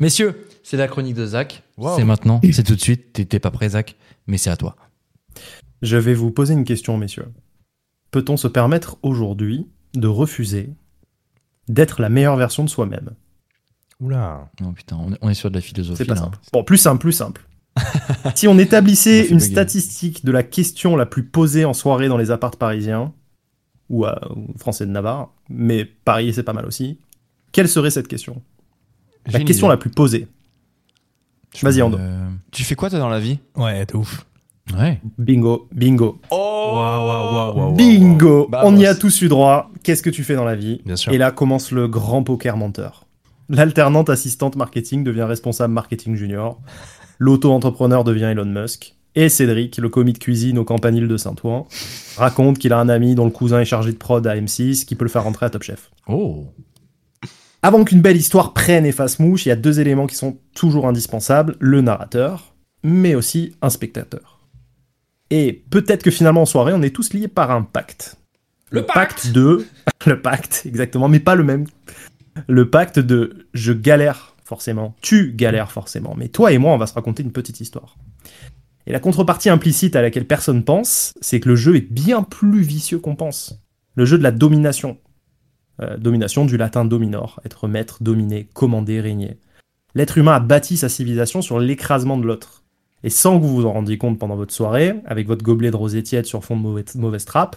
Messieurs, c'est la chronique de Zach. Wow. C'est maintenant, c'est tout de suite. T'es- T'es pas prêt, Zach, mais c'est à toi. Je vais vous poser une question, messieurs. Peut-on se permettre aujourd'hui de refuser d'être la meilleure version de soi-même? Oula. Oh putain, on est, sur de la philosophie. C'est pas là. simple. Bon, plus simple, plus simple. si on établissait une bugger. statistique de la question la plus posée en soirée dans les apparts parisiens, ou, à, ou français de Navarre, mais Paris c'est pas mal aussi, quelle serait cette question? La question idée. la plus posée. Vas-y, Ando. Euh, Tu fais quoi toi dans la vie? Ouais, de ouf. Ouais. Bingo, bingo, Oh bingo Bah, On y bah, a tous eu droit. Qu'est-ce que tu fais dans la vie? Bien sûr. Et là commence le grand poker menteur. L'alternante assistante marketing devient responsable marketing junior. L'auto-entrepreneur devient Elon Musk. Et Cédric, le commis de cuisine au campanile de Saint-Ouen, raconte qu'il a un ami dont le cousin est chargé de prod à M6 qui peut le faire rentrer à Top Chef. Oh. Avant qu'une belle histoire prenne et fasse mouche, il y a deux éléments qui sont toujours indispensables, le narrateur, mais aussi un spectateur. Et peut-être que finalement en soirée, on est tous liés par un pacte. Le pacte de... Le pacte, exactement, mais pas le même. Le pacte de je galère forcément, tu galères forcément, mais toi et moi, on va se raconter une petite histoire. Et la contrepartie implicite à laquelle personne pense, c'est que le jeu est bien plus vicieux qu'on pense. Le jeu de la domination. Euh, domination du latin dominor, être maître, dominer, commander, régner. L'être humain a bâti sa civilisation sur l'écrasement de l'autre. Et sans que vous vous en rendiez compte pendant votre soirée, avec votre gobelet de rosé tiède sur fond de mauvaise, mauvaise trappe,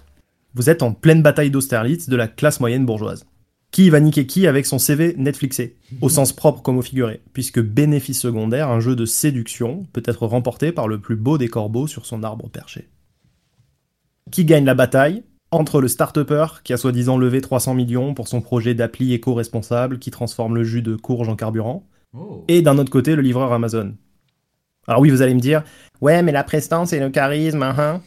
vous êtes en pleine bataille d'Austerlitz de la classe moyenne bourgeoise. Qui va niquer qui avec son CV Netflixé, au sens propre comme au figuré, puisque bénéfice secondaire, un jeu de séduction peut être remporté par le plus beau des corbeaux sur son arbre perché. Qui gagne la bataille? Entre le start-upper qui a soi-disant levé 300 millions pour son projet d'appli éco-responsable qui transforme le jus de courge en carburant, Oh. et d'un autre côté le livreur Amazon. Alors oui, vous allez me dire, ouais, mais la prestance et le charisme, hein, hein.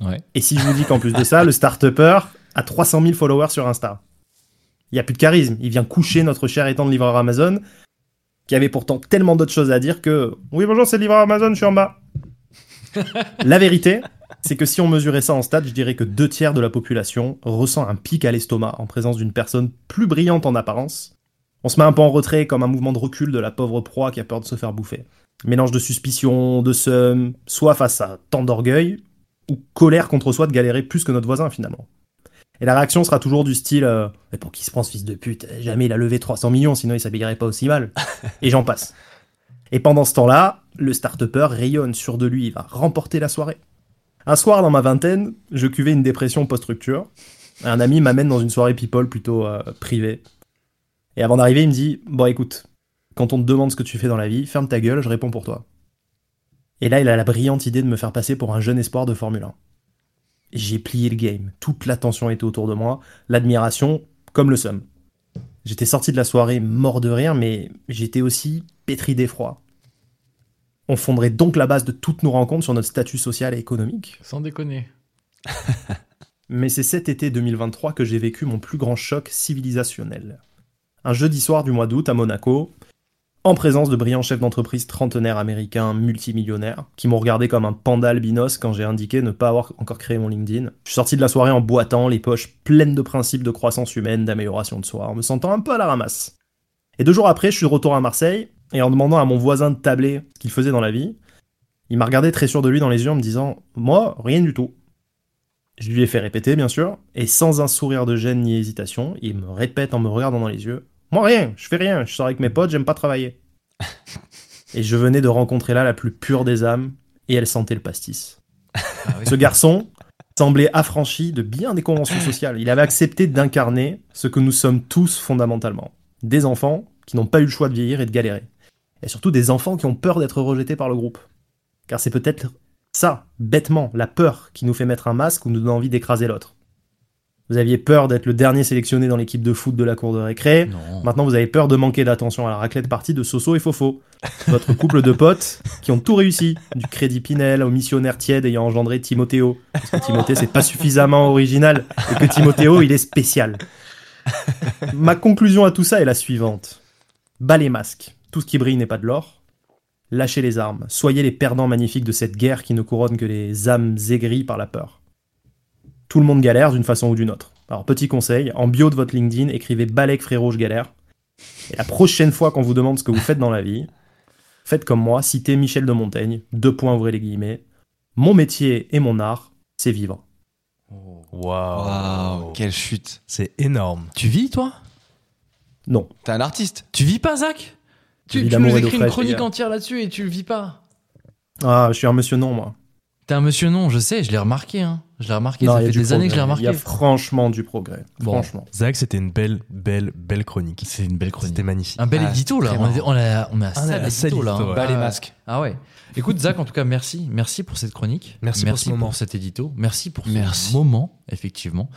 Ouais. Et si je vous dis qu'en plus de ça, le start-upper a 300 000 followers sur Insta Il n'y a plus de charisme. Il vient coucher notre cher étant de livreur Amazon, qui avait pourtant tellement d'autres choses à dire que Oui, bonjour, c'est le livreur Amazon, je suis en bas. la vérité, c'est que si on mesurait ça en stats, je dirais que deux tiers de la population ressent un pic à l'estomac en présence d'une personne plus brillante en apparence. On se met un peu en retrait comme un mouvement de recul de la pauvre proie qui a peur de se faire bouffer. Mélange de suspicion, de seum, soit face à tant d'orgueil, ou colère contre soi de galérer plus que notre voisin finalement. Et la réaction sera toujours du style euh, Mais pour qui se prend ce fils de pute Jamais il a levé 300 millions, sinon il s'habillerait pas aussi mal. Et j'en passe. Et pendant ce temps-là, le start-upper rayonne sûr de lui, il va remporter la soirée. Un soir dans ma vingtaine, je cuvais une dépression post-rupture. Un ami m'amène dans une soirée people plutôt euh, privée. Et avant d'arriver, il me dit Bon, écoute, quand on te demande ce que tu fais dans la vie, ferme ta gueule, je réponds pour toi. Et là, il a la brillante idée de me faire passer pour un jeune espoir de Formule 1. J'ai plié le game. Toute l'attention était autour de moi, l'admiration comme le seum. J'étais sorti de la soirée mort de rire, mais j'étais aussi pétri d'effroi. On fonderait donc la base de toutes nos rencontres sur notre statut social et économique. Sans déconner. Mais c'est cet été 2023 que j'ai vécu mon plus grand choc civilisationnel. Un jeudi soir du mois d'août à Monaco, en présence de brillants chefs d'entreprise trentenaires américains multimillionnaires, qui m'ont regardé comme un panda albinos quand j'ai indiqué ne pas avoir encore créé mon LinkedIn. Je suis sorti de la soirée en boitant, les poches pleines de principes de croissance humaine, d'amélioration de soi, en me sentant un peu à la ramasse. Et deux jours après, je suis de retour à Marseille, et en demandant à mon voisin de tabler ce qu'il faisait dans la vie, il m'a regardé très sûr de lui dans les yeux en me disant « Moi, rien du tout ». Je lui ai fait répéter, bien sûr, et sans un sourire de gêne ni hésitation, il me répète en me regardant dans les yeux Moi, rien, je fais rien, je sors avec mes potes, j'aime pas travailler. et je venais de rencontrer là la plus pure des âmes, et elle sentait le pastis. Ce garçon semblait affranchi de bien des conventions sociales. Il avait accepté d'incarner ce que nous sommes tous fondamentalement. Des enfants qui n'ont pas eu le choix de vieillir et de galérer. Et surtout des enfants qui ont peur d'être rejetés par le groupe. Car c'est peut-être ça, bêtement, la peur qui nous fait mettre un masque ou nous donne envie d'écraser l'autre. Vous aviez peur d'être le dernier sélectionné dans l'équipe de foot de la cour de récré. Non. Maintenant, vous avez peur de manquer d'attention à la raclette partie de Soso et Fofo. Votre couple de potes qui ont tout réussi. Du crédit Pinel au missionnaire tiède ayant engendré Timothéo. Parce que Timothée, c'est pas suffisamment original. Et que Timothéo, il est spécial. Ma conclusion à tout ça est la suivante. Bas les masques. Tout ce qui brille n'est pas de l'or. Lâchez les armes. Soyez les perdants magnifiques de cette guerre qui ne couronne que les âmes aigries par la peur. Tout le monde galère d'une façon ou d'une autre. Alors petit conseil, en bio de votre LinkedIn, écrivez Balek frérot je galère. Et la prochaine fois qu'on vous demande ce que vous faites dans la vie, faites comme moi, citez Michel de Montaigne, deux points, ouvrez les guillemets. Mon métier et mon art, c'est vivre. Waouh. Waouh, quelle chute. C'est énorme. Tu vis, toi? Non. T'es un artiste. Tu vis pas, Zach? Tu, tu nous écris une chronique entière là-dessus et tu le vis pas. Ah, je suis un monsieur non, moi. T'es un monsieur non, je sais, je l'ai remarqué. Hein. Je l'ai remarqué, Non, ça il y a fait des années que je l'ai remarqué. Il y a franchement du progrès. Bon. Franchement. Zach, c'était une belle, belle, belle chronique. C'est une belle chronique. C'était magnifique. Un bel Ah, édito là. On est, on, est, on est à on est ça à ça, l'édito là. hein. ouais. Bas les Ah, masques. Ah ouais. Écoute Zach, en tout cas merci, merci pour cette chronique, Merci pour ce moment. cet édito, merci pour ce Merci. moment effectivement.